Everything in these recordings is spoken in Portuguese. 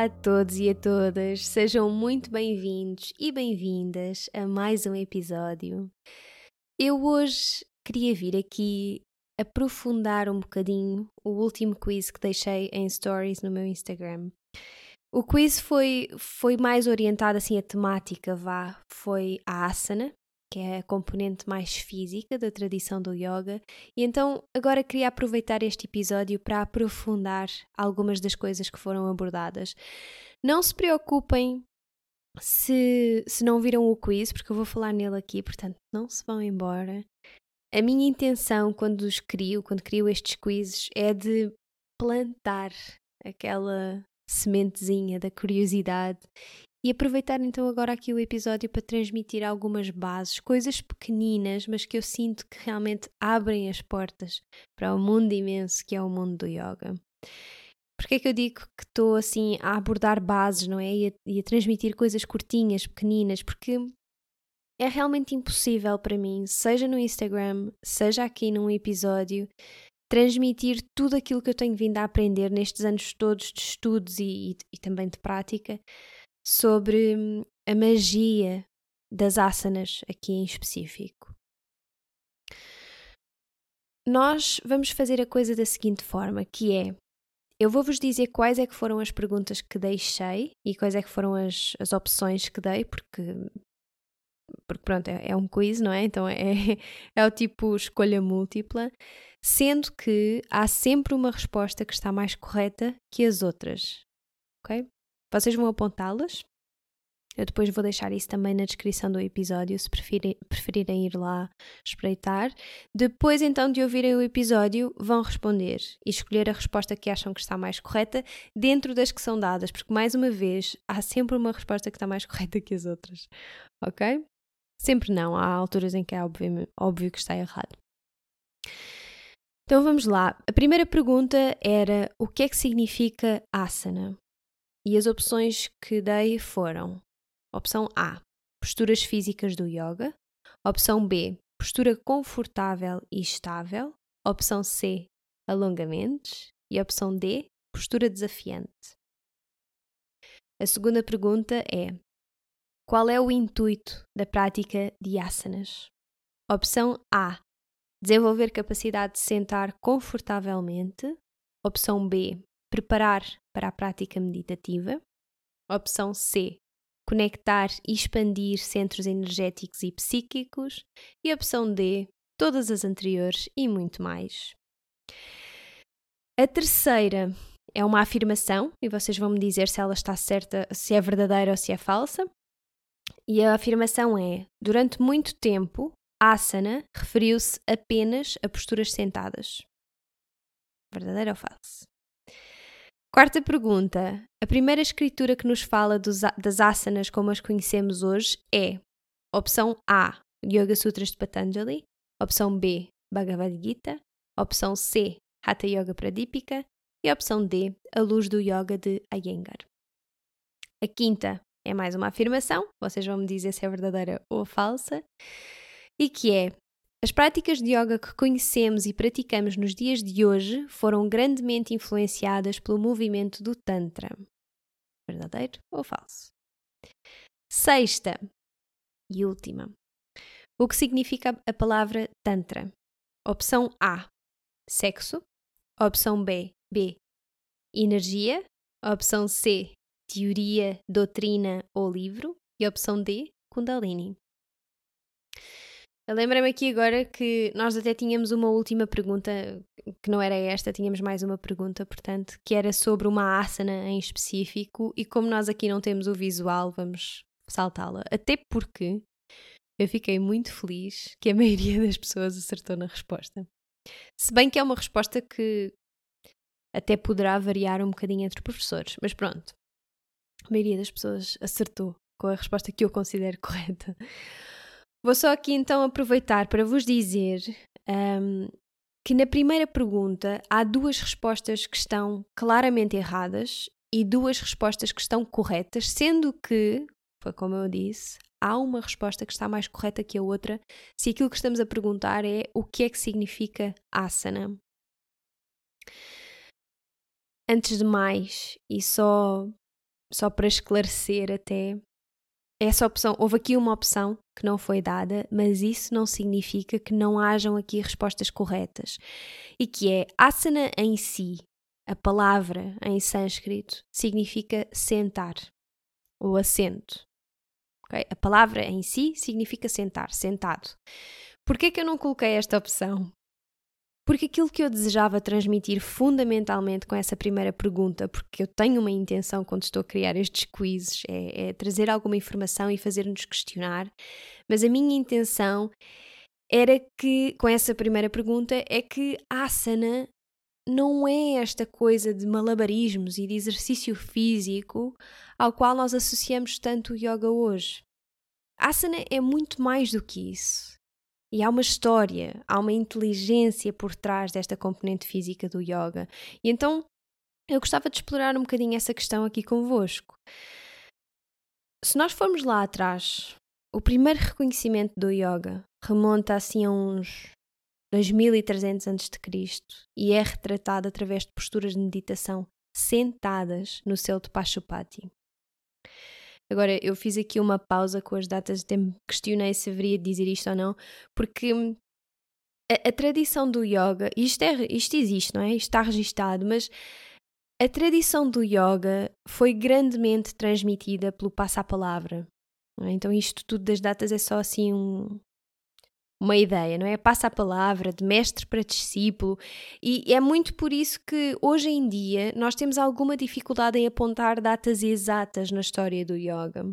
Olá a todos e a todas, sejam muito bem-vindos e bem-vindas a mais um episódio. Eu hoje queria vir aqui aprofundar um bocadinho o último quiz que deixei em stories no meu Instagram. O quiz foi, foi mais orientado assim a temática, vá, foi a asana, que é a componente mais física da tradição do yoga, e então agora queria aproveitar este episódio para aprofundar algumas das coisas que foram abordadas. Não se preocupem se, se não viram o quiz, porque eu vou falar nele aqui, portanto não se vão embora. A minha intenção quando os crio, quando crio estes quizzes, é de plantar aquela sementezinha da curiosidade e aproveitar então agora aqui o episódio para transmitir algumas bases, coisas pequeninas, mas que eu sinto que realmente abrem as portas para o mundo imenso que é o mundo do yoga. Porque é que eu digo que estou assim a abordar bases, não é? E a, e a transmitir coisas curtinhas, pequeninas, porque é realmente impossível para mim, seja no Instagram, seja aqui num episódio, transmitir tudo aquilo que eu tenho vindo a aprender nestes anos todos de estudos e, e, e também de prática sobre a magia das asanas aqui em específico. Nós vamos fazer a coisa da seguinte forma, que é eu vou-vos dizer quais é que foram as perguntas que deixei e quais é que foram as, as opções que dei, porque, porque pronto, é, é um quiz, não é? Então é, é o tipo escolha múltipla, sendo que há sempre uma resposta que está mais correta que as outras, ok? Vocês vão apontá-las. Eu depois vou deixar isso também na descrição do episódio, se preferirem, preferirem ir lá espreitar. Depois, então, de ouvirem o episódio, vão responder e escolher a resposta que acham que está mais correta dentro das que são dadas, porque, mais uma vez, há sempre uma resposta que está mais correta que as outras, ok? Sempre não, há alturas em que é óbvio, óbvio que está errado. Então vamos lá. A primeira pergunta era: o que é que significa asana? E as opções que dei foram: opção A, posturas físicas do yoga, opção B, postura confortável e estável, opção C, alongamentos e opção D, postura desafiante. A segunda pergunta é: qual é o intuito da prática de asanas? Opção A: desenvolver capacidade de sentar confortavelmente. Opção B: preparar para a prática meditativa. Opção C, conectar e expandir centros energéticos e psíquicos. E opção D, todas as anteriores e muito mais. A terceira é uma afirmação e vocês vão me dizer se ela está certa, se é verdadeira ou se é falsa. E a afirmação é: durante muito tempo, asana referiu-se apenas a posturas sentadas. Verdadeiro ou falso? Quarta pergunta. A primeira escritura que nos fala dos, das asanas como as conhecemos hoje é opção A, Yoga Sutras de Patanjali, opção B, Bhagavad Gita, opção C, Hatha Yoga Pradipika e opção D, A Luz do Yoga de Iyengar. A quinta é mais uma afirmação, vocês vão me dizer se é verdadeira ou falsa, e que é as práticas de yoga que conhecemos e praticamos nos dias de hoje foram grandemente influenciadas pelo movimento do Tantra. Verdadeiro ou falso? Sexta e última. O que significa a palavra Tantra? Opção A: sexo. Opção B, B, energia. Opção C, teoria, doutrina ou livro. E opção D, Kundalini. Lembrei-me aqui agora que nós até tínhamos uma última pergunta, que não era esta, tínhamos mais uma pergunta, portanto, que era sobre uma asana em específico, e como nós aqui não temos o visual, vamos saltá-la. Até porque eu fiquei muito feliz que a maioria das pessoas acertou na resposta. Se bem que é uma resposta que até poderá variar um bocadinho entre professores, mas pronto. A maioria das pessoas acertou com a resposta que eu considero correta. Vou só aqui então aproveitar para vos dizer um, que na primeira pergunta há duas respostas que estão claramente erradas e duas respostas que estão corretas, sendo que, foi como eu disse, há uma resposta que está mais correta que a outra se aquilo que estamos a perguntar é o que é que significa asana. Antes de mais, e só, só para esclarecer até, essa opção, houve aqui uma opção que não foi dada, mas isso não significa que não hajam aqui respostas corretas. E que é asana em si, a palavra em sânscrito, significa sentar ou assento. Okay? A palavra em si significa sentar, sentado. Por que é que eu não coloquei esta opção? Porque aquilo que eu desejava transmitir fundamentalmente com essa primeira pergunta, porque eu tenho uma intenção quando estou a criar estes quizzes, é, é trazer alguma informação e fazer-nos questionar, mas a minha intenção era que, com essa primeira pergunta, é que asana não é esta coisa de malabarismos e de exercício físico ao qual nós associamos tanto o yoga hoje. Asana é muito mais do que isso. E há uma história, há uma inteligência por trás desta componente física do yoga. E então eu gostava de explorar um bocadinho essa questão aqui convosco. Se nós formos lá atrás, o primeiro reconhecimento do yoga remonta assim a uns 2300 a.C. e é retratado através de posturas de meditação sentadas no céu de Pachupati. Agora, eu fiz aqui uma pausa com as datas, até me questionei se haveria de dizer isto ou não, porque hum, a, a tradição do yoga, isto, é, isto existe, não é? Isto está registado, mas a tradição do yoga foi grandemente transmitida pelo passa-palavra. É? Então, isto tudo das datas é só assim um, uma ideia, não é? Passa a palavra de mestre para discípulo, e é muito por isso que hoje em dia nós temos alguma dificuldade em apontar datas exatas na história do yoga.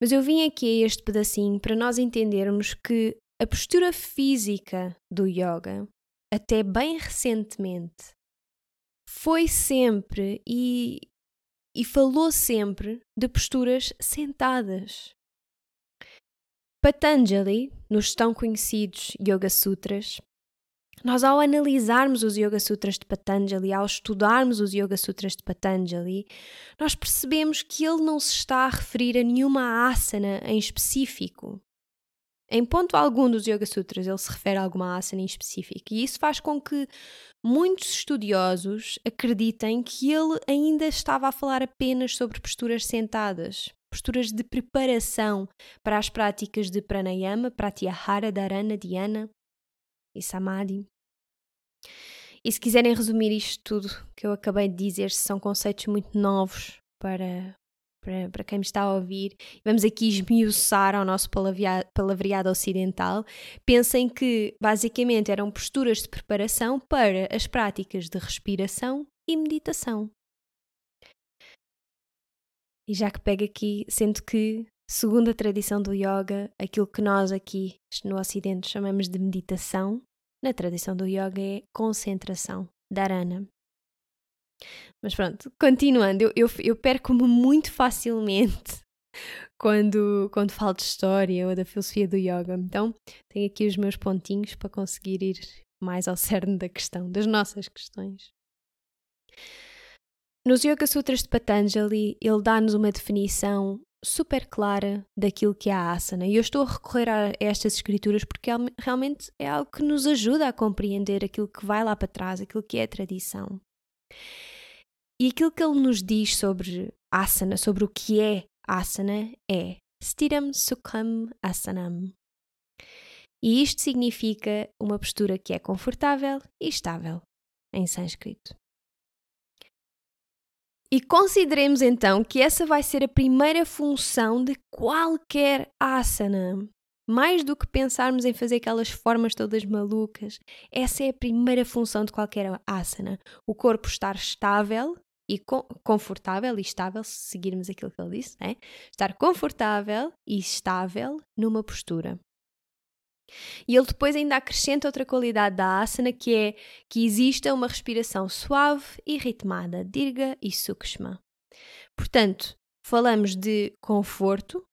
Mas eu vim aqui a este pedacinho para nós entendermos que a postura física do yoga, até bem recentemente, foi sempre e, e falou sempre de posturas sentadas. Patanjali, nos tão conhecidos Yoga Sutras, nós ao analisarmos os Yoga Sutras de Patanjali, ao estudarmos os Yoga Sutras de Patanjali, nós percebemos que ele não se está a referir a nenhuma asana em específico. Em ponto algum dos Yoga Sutras ele se refere a alguma asana em específico, e isso faz com que muitos estudiosos acreditem que ele ainda estava a falar apenas sobre posturas sentadas posturas de preparação para as práticas de pranayama, pratyahara, dharana, dhyana e samadhi. E se quiserem resumir isto tudo que eu acabei de dizer, são conceitos muito novos para, para, para quem me está a ouvir, vamos aqui esmiuçar ao nosso palavreado, palavreado ocidental, pensem que basicamente eram posturas de preparação para as práticas de respiração e meditação. E já que pega aqui, sendo que, segundo a tradição do yoga, aquilo que nós aqui no Ocidente chamamos de meditação, na tradição do yoga é concentração, dharana. Mas pronto, continuando, eu, eu, eu perco-me muito facilmente quando, quando falo de história ou da filosofia do yoga. Então, tenho aqui os meus pontinhos para conseguir ir mais ao cerne da questão, das nossas questões. Nos Yoga Sutras de Patanjali, ele dá-nos uma definição super clara daquilo que é a asana. E eu estou a recorrer a estas escrituras porque realmente é algo que nos ajuda a compreender aquilo que vai lá para trás, aquilo que é a tradição. E aquilo que ele nos diz sobre asana, sobre o que é asana, é Stiram Sukham Asanam. E isto significa uma postura que é confortável e estável em sânscrito. E consideremos então que essa vai ser a primeira função de qualquer asana. Mais do que pensarmos em fazer aquelas formas todas malucas, essa é a primeira função de qualquer asana. O corpo estar estável e confortável e estável, se seguirmos aquilo que ele disse, né? estar confortável e estável numa postura. E ele depois ainda acrescenta outra qualidade da asana que é que exista uma respiração suave e ritmada, dirga e sukshma. Portanto, falamos de conforto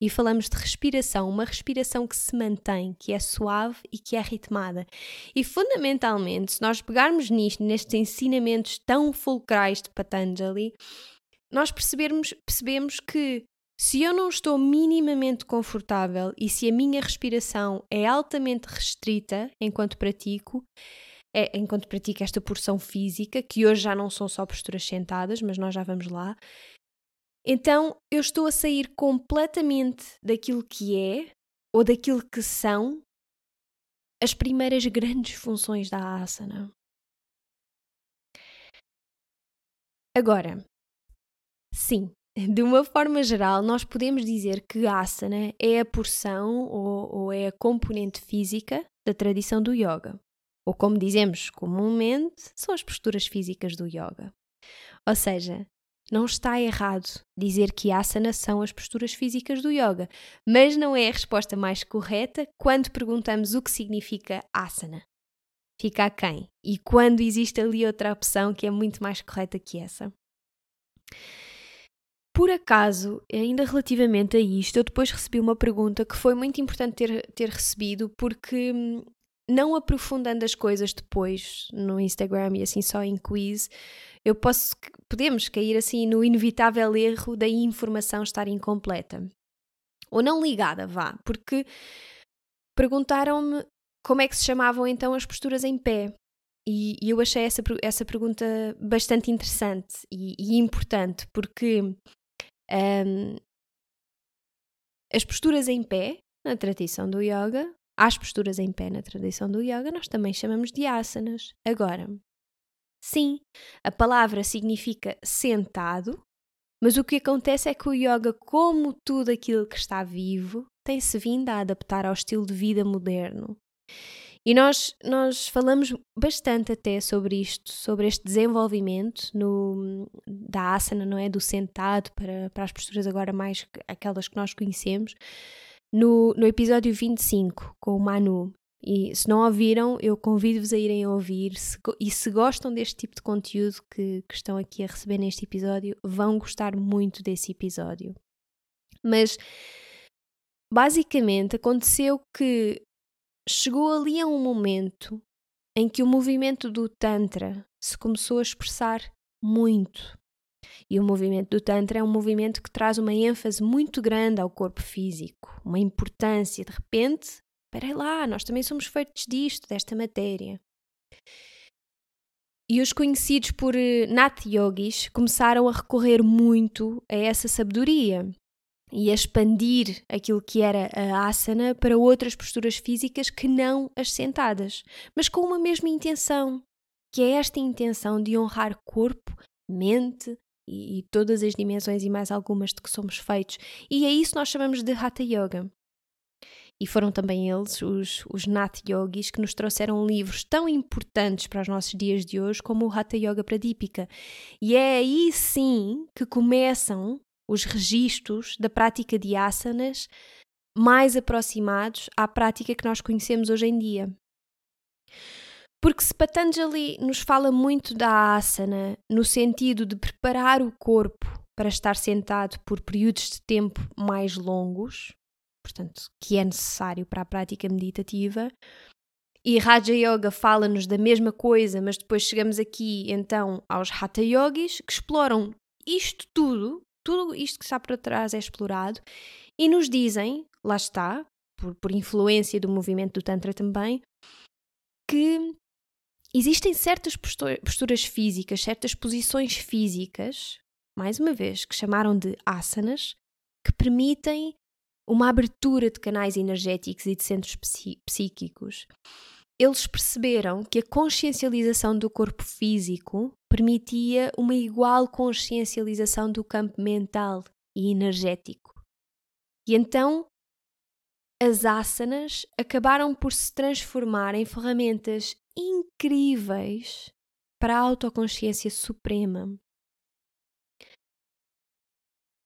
e falamos de respiração, uma respiração que se mantém, que é suave e que é ritmada. E fundamentalmente, se nós pegarmos nisto, nestes ensinamentos tão fulcrais de Patanjali, nós percebemos, percebemos que se eu não estou minimamente confortável e se a minha respiração é altamente restrita enquanto pratico, é, enquanto pratico esta porção física, que hoje já não são só posturas sentadas, mas nós já vamos lá, então eu estou a sair completamente daquilo que é ou daquilo que são as primeiras grandes funções da asana. Agora, sim, de uma forma geral, nós podemos dizer que asana é a porção ou, ou, é a componente física da tradição do yoga. Ou como dizemos comumente, são as posturas físicas do yoga. Ou seja, não está errado dizer que asana são as posturas físicas do yoga, mas não é a resposta mais correta quando perguntamos o que significa asana. Fica a quem? E quando existe ali outra opção que é muito mais correta que essa. Por acaso, ainda relativamente a isto, eu depois recebi uma pergunta que foi muito importante ter, ter recebido, porque hum, não aprofundando as coisas depois no Instagram e assim só em quiz, eu posso, podemos cair assim no inevitável erro da informação estar incompleta. Ou não ligada, vá, porque perguntaram-me como é que se chamavam então as posturas em pé. E, eu achei essa, essa pergunta bastante interessante e, e importante, porque um, as posturas em pé, na tradição do yoga, as posturas em pé na tradição do yoga, nós também chamamos de asanas. Agora, sim, a palavra significa sentado, mas o que acontece é que o yoga, como tudo aquilo que está vivo, tem-se vindo a adaptar ao estilo de vida moderno. E nós, nós falamos bastante até sobre isto, sobre este desenvolvimento no, da asana, não é? Do sentado para, para as posturas agora mais aquelas que nós conhecemos, no, no episódio 25 com o Manu. E se não ouviram, eu convido-vos a irem ouvir. Se, e se gostam deste tipo de conteúdo que, que estão aqui a receber neste episódio, vão gostar muito desse episódio. Mas basicamente aconteceu que chegou ali a um momento em que o movimento do Tantra se começou a expressar muito. E o movimento do Tantra é um movimento que traz uma ênfase muito grande ao corpo físico, uma importância. De repente, espera lá, nós também somos feitos disto, desta matéria. E os conhecidos por eh, Nat Yogis começaram a recorrer muito a essa sabedoria e a expandir aquilo que era a asana para outras posturas físicas que não as sentadas, mas com uma mesma intenção, que é esta intenção de honrar corpo, mente e, e todas as dimensões e mais algumas de que somos feitos. E é isso que nós chamamos de Hatha Yoga. E foram também eles, os, os Nath Yogis, que nos trouxeram livros tão importantes para os nossos dias de hoje como o Hatha Yoga Pradipika. E é aí sim que começam os registros da prática de asanas mais aproximados à prática que nós conhecemos hoje em dia. Porque se Patanjali nos fala muito da asana no sentido de preparar o corpo para estar sentado por períodos de tempo mais longos, portanto, que é necessário para a prática meditativa, e Raja Yoga fala-nos da mesma coisa, mas depois chegamos aqui então aos Hatha Yogis que exploram isto tudo tudo isto que está por trás é explorado e nos dizem, lá está, por, por influência do movimento do Tantra também, que existem certas posturas físicas, certas posições físicas, mais uma vez, que chamaram de asanas, que permitem uma abertura de canais energéticos e de centros psíquicos, eles perceberam que a consciencialização do corpo físico permitia uma igual consciencialização do campo mental e energético. E então as asanas acabaram por se transformar em ferramentas incríveis para a autoconsciência suprema.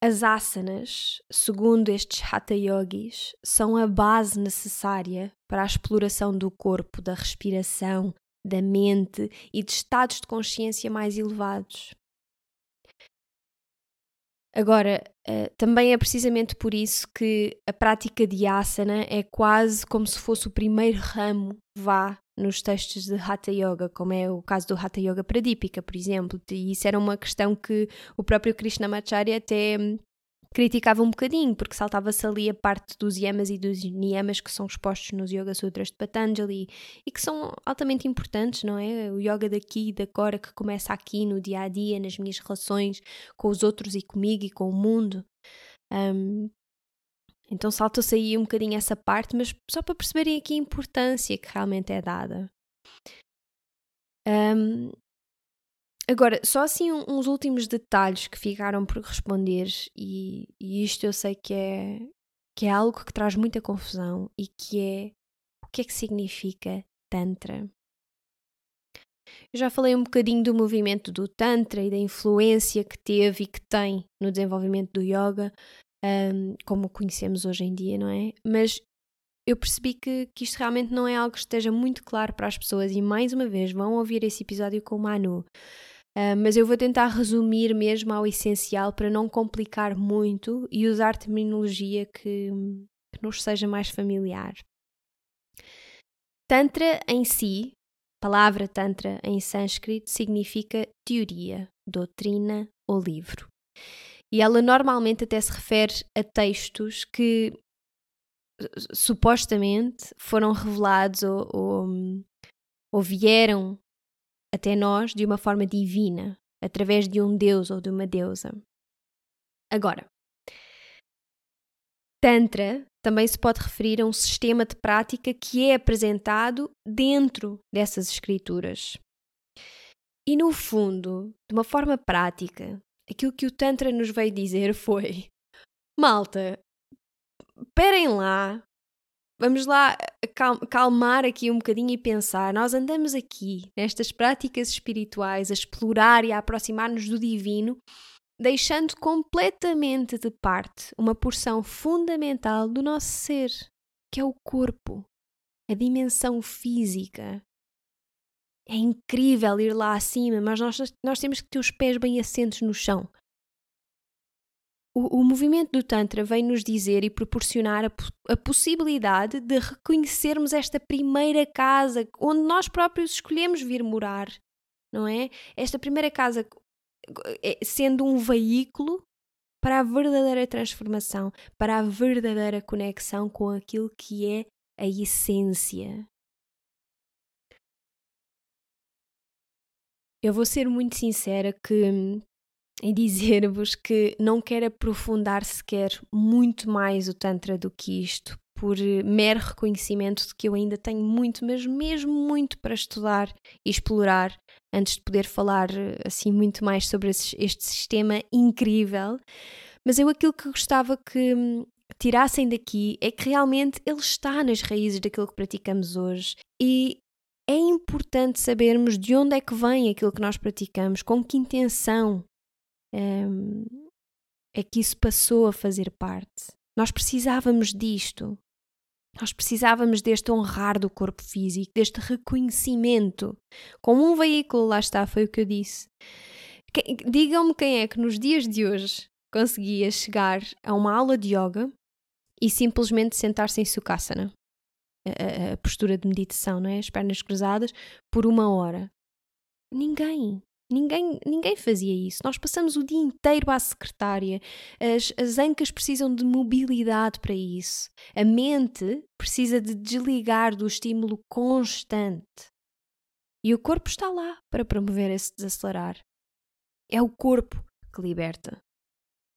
As asanas, segundo estes hatha yogis, são a base necessária para a exploração do corpo, da respiração, da mente e de estados de consciência mais elevados. Agora, uh, também é precisamente por isso que a prática de asana é quase como se fosse o primeiro ramo, vá, nos textos de Hatha Yoga, como é o caso do Hatha Yoga Pradipika, por exemplo. E isso era uma questão que o próprio Krishnamacharya até hum, criticava um bocadinho, porque saltava-se ali a parte dos yamas e dos niyamas que são expostos nos Yoga Sutras de Patanjali e que são altamente importantes, não é? O yoga daqui e da agora que começa aqui no dia a dia, nas minhas relações com os outros e comigo e com o mundo. Um, então saltou-se aí um bocadinho essa parte, mas só para perceberem aqui a importância que realmente é dada. Um, agora, só assim uns últimos detalhes que ficaram por responder, e, e isto eu sei que é, que é algo que traz muita confusão e que é o que é que significa Tantra. Eu já falei um bocadinho do movimento do Tantra e da influência que teve e que tem no desenvolvimento do yoga, um, como o conhecemos hoje em dia, não é? Mas eu percebi que, que isto realmente não é algo que esteja muito claro para as pessoas e mais uma vez vão ouvir esse episódio com o Manu. Uh, mas eu vou tentar resumir mesmo ao essencial para não complicar muito e usar terminologia que, que nos seja mais familiar. Tantra em si, palavra Tantra em sânscrito, significa teoria, doutrina ou livro e ela normalmente até se refere a textos que supostamente foram revelados ou, ou, ou vieram até nós de uma forma divina, através de um deus ou de uma deusa. Agora, Tantra também se pode referir a um sistema de prática que é apresentado dentro dessas escrituras. E no fundo, de uma forma prática, aquilo que o Tantra nos veio dizer foi: malta, esperem lá, vamos lá calmar aqui um bocadinho e pensar. Nós andamos aqui nestas práticas espirituais a explorar e a aproximar-nos do divino, deixando completamente de parte uma porção fundamental do nosso ser, que é o corpo, a dimensão física, é incrível ir lá acima, mas nós, nós temos que ter os pés bem assentos no chão. O, o movimento do Tantra vem nos dizer e proporcionar a, a possibilidade de reconhecermos esta primeira casa onde nós próprios escolhemos vir morar, não é? Esta primeira casa é, sendo um veículo para a verdadeira transformação, para a verdadeira conexão com aquilo que é a essência Eu vou ser muito sincera que em dizer-vos que não quero aprofundar sequer muito mais o Tantra do que isto, por mero reconhecimento de que eu ainda tenho muito, mas mesmo muito para estudar e explorar antes de poder falar assim muito mais sobre este sistema incrível. Mas eu aquilo que gostava que tirassem daqui é que realmente ele está nas raízes daquilo que praticamos hoje e é importante sabermos de onde é que vem aquilo que nós praticamos, com que intenção um, é que isso passou a fazer parte. Nós precisávamos disto. Nós precisávamos deste honrar do corpo físico, deste reconhecimento. Como um veículo, lá está, foi o que eu disse. Digam-me quem é que nos dias de hoje conseguia chegar a uma aula de yoga e simplesmente sentar-se em Sukhasana a, a, postura de meditação, não é? As pernas cruzadas por uma hora. Ninguém. Ninguém, ninguém fazia isso. Nós passamos o dia inteiro à secretária. As, as ancas precisam de mobilidade para isso. A mente precisa de desligar do estímulo constante. E o corpo está lá para promover esse desacelerar. É o corpo que liberta.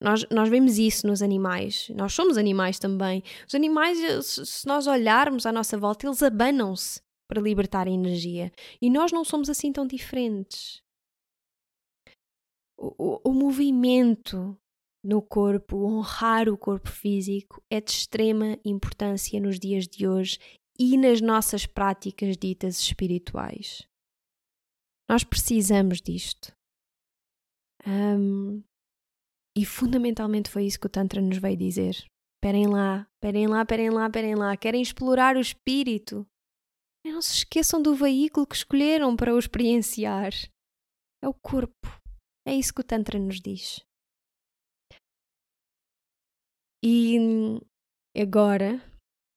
Nós, nós vemos isso nos animais. Nós somos animais também. Os animais, se nós olharmos à nossa volta, eles abanam-se para libertar a energia. E nós não somos assim tão diferentes. O, o, movimento no corpo, honrar o corpo físico, é de extrema importância nos dias de hoje e nas nossas práticas ditas espirituais. Nós precisamos disto. Um, e fundamentalmente foi isso que o Tantra nos veio dizer. Esperem lá, esperem lá, esperem lá, esperem lá. Querem explorar o espírito. Não se esqueçam do veículo que escolheram para o experienciar. É o corpo. É isso que o Tantra nos diz. E agora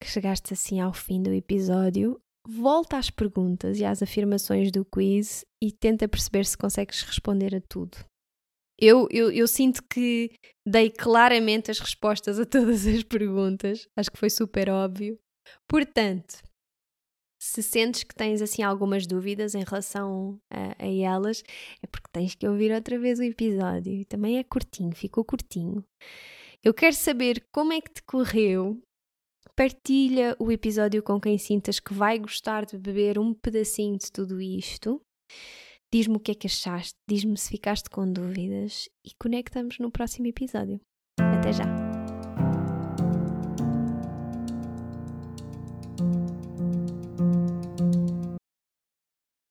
que chegaste assim ao fim do episódio, volta às perguntas e às afirmações do quiz e tenta perceber se consegues responder a tudo. Eu, eu, eu, sinto que dei claramente as respostas a todas as perguntas, acho que foi super óbvio. Portanto, se sentes que tens assim algumas dúvidas em relação a, a, elas, é porque tens que ouvir outra vez o episódio. Também é curtinho, ficou curtinho. Eu quero saber como é que te correu. Partilha o episódio com quem sintas que vai gostar de beber um pedacinho de tudo isto. Diz-me o que é que achaste, diz-me se ficaste com dúvidas e conectamos no próximo episódio. Até já!